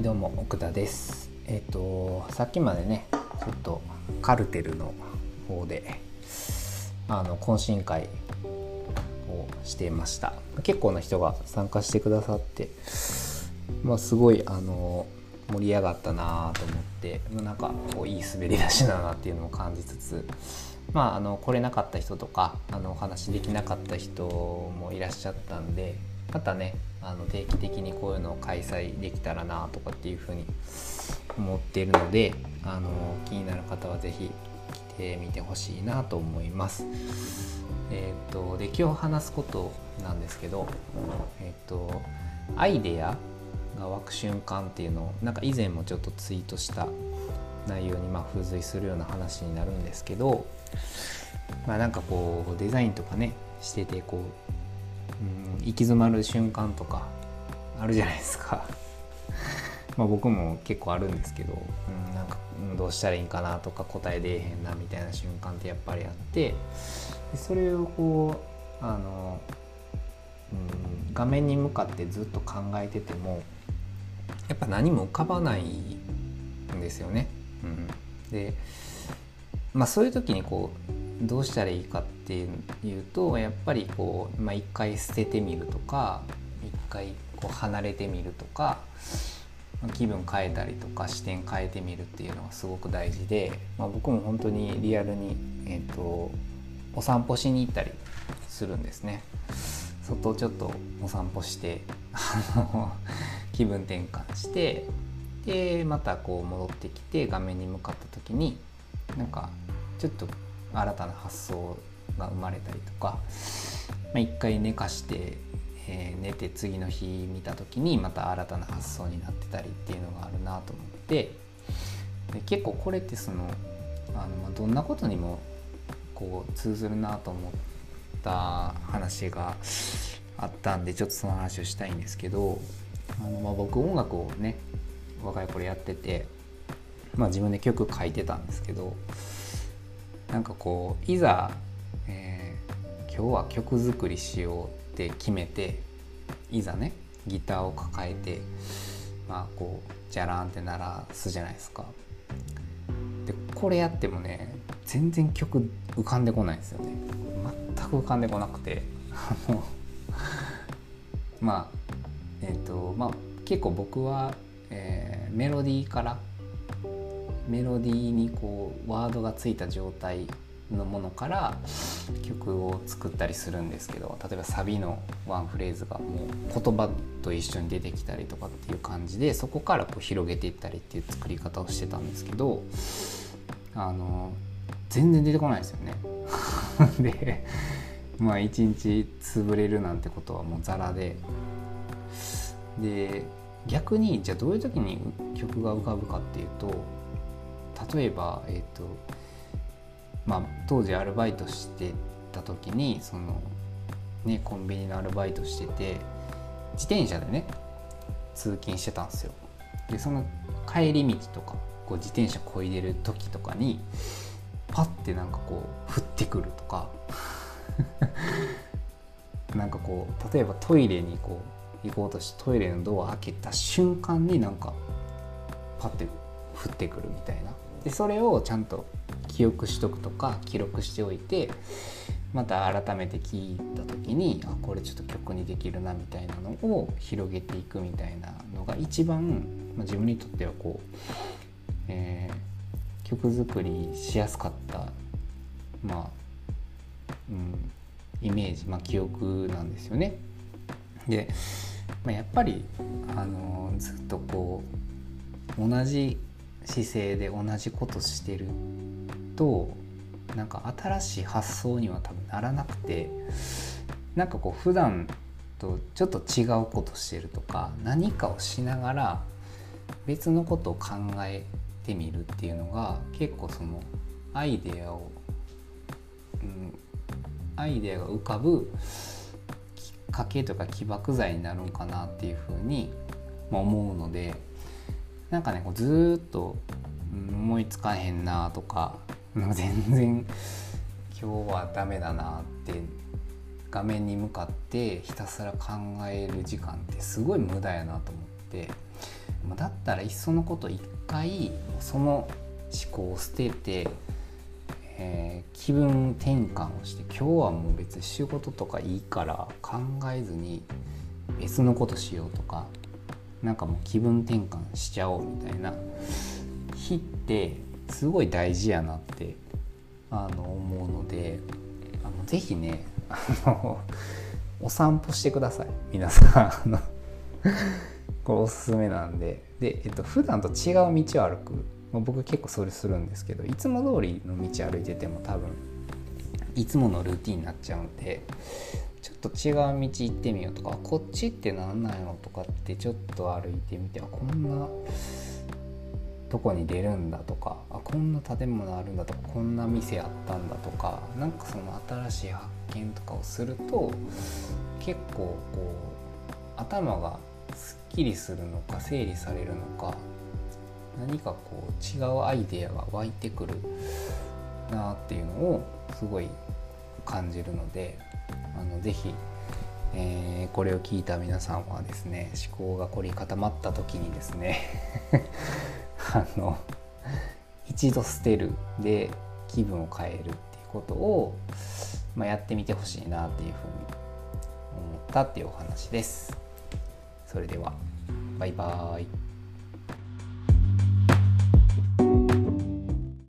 いどうも奥田です。えっ、とさっきまでねちょっとカルテルの方であの懇親会をしていました。結構な人が参加してくださってまあすごいあの盛り上がったなと思ってなんかこういい滑り出しだなっていうのを感じつつまああの来れなかった人とかあのお話できなかった人もいらっしゃったんでまたねあの定期的にこういうのを開催できたらなとかっていうふうに思っているのであの気になる方は是非来てみてほしいなと思います。えーと、で今日話すことなんですけど、えーと、アイデアが湧く瞬間っていうのをなんか以前もちょっとツイートした内容にま付随するような話になるんですけど、まあ、なんかこうデザインとかねしててこううん行き詰まる瞬間とかあるじゃないですか ま僕も結構あるんですけど、うん、なんかどうしたらいいんかなとか答え出えへんなみたいな瞬間ってやっぱりあってでそれをこうあの、うん、画面に向かってずっと考えててもやっぱ何も浮かばないんですよね。うん、でまあそういう時にこうどうしたらいいかっていうとやっぱりこう、まあ、一回捨ててみるとか一回こう離れてみるとか気分変えたりとか視点変えてみるっていうのがすごく大事で、まあ、僕も本当にリアルに、えーと、お散歩しに行ったりするんですね。外ちょっとお散歩して 気分転換してでまたこう戻ってきて画面に向かった時になんかちょっと新たな発想が生まれたりとか、まあ、一回寝かして、えー、寝て次の日見た時にまた新たな発想になってたりっていうのがあるなと思ってで結構これってそのあのどんなことにもこう通ずるなと思った話があったんでちょっとその話をしたいんですけどあの、まあ、僕音楽をね若い頃やってて、まあ、自分で曲書いてたんですけどなんかこういざ、えー、今日は曲作りしようって決めていざねギターを抱えてまあこうじゃらんって鳴らすじゃないですか。でこれやってもね全然曲浮かんでこないんですよね。全く浮かんでこなくて まあえっ、ー、とまあ結構僕は、えー、メロディーからメロディーにこうワードがついた状態のものから曲を作ったりするんですけど例えばサビのワンフレーズがもう言葉と一緒に出てきたりとかっていう感じでそこからこう広げていったりっていう作り方をしてたんですけどあの全然出てこないですよね。でまあ一日潰れるなんてことはもうザラでで逆にじゃあどういう時に曲が浮かぶかっていうと例えば、えーとまあ、当時アルバイトしてた時にその、ね、コンビニのアルバイトしてて自転車でね通勤してたんですよ。でその帰り道とかこう自転車こいでる時とかにパッてなんかこう降ってくるとか なんかこう例えばトイレにこう行こうとしてトイレのドア開けた瞬間になんかパッて降ってくるみたいなでそれをちゃんと記憶しとくとか記録しておいてまた改めて聞いた時にあこれちょっと曲にできるなみたいなのを広げていくみたいなのが一番、まあ、自分にとってはこう、えー、曲作りしやすかったまあ、うん、イメージ、まあ、記憶なんですよね。で、まあ、やっぱりあのずっとこう同じ姿勢で同じことしてるとなんか新しい発想には多分ならなくてなんかこう普段とちょっと違うことしてるとか何かをしながら別のことを考えてみるっていうのが結構そのアイデアを、うん、アイデアが浮かぶきっかけとか起爆剤になるんかなっていうふうに思うのでなんかねこうずっと思いつかへんなとか 全然今日はダメだなって画面に向かってひたすら考える時間ってすごい無駄やなと思ってだったらいっそのこと一回その思考を捨てて、えー、気分転換をして今日はもう別に仕事とかいいから考えずに別のことしようとかなんかもう気分転換しちゃおうみたいな。日ってすごい大事やなってあの思うのであのぜひねあのお散歩してください。皆さんこれおすすめなんで。で、えっと普段と違う道を歩く、まあ、僕結構それするんですけどいつも通りの道歩いてても多分いつものルーティンになっちゃうんでちょっと違う道行ってみようとかこっちって何なんやろとかってちょっと歩いてみてあこんなとこに出るんだとかあこんな建物あるんだとかこんな店あったんだとか何かその新しい発見とかをすると結構こう頭がすっきりするのか整理されるのか何かこう違うアイデアが湧いてくるなっていうのをすごい感じるのであのぜひ、えー、これを聞いた皆さんはですね思考が凝り固まった時にですね あの一度捨てるで気分を変えるっていうことを、まあ、やってみてほしいなっていうふうに思ったっていうお話です。それではバイバーイ。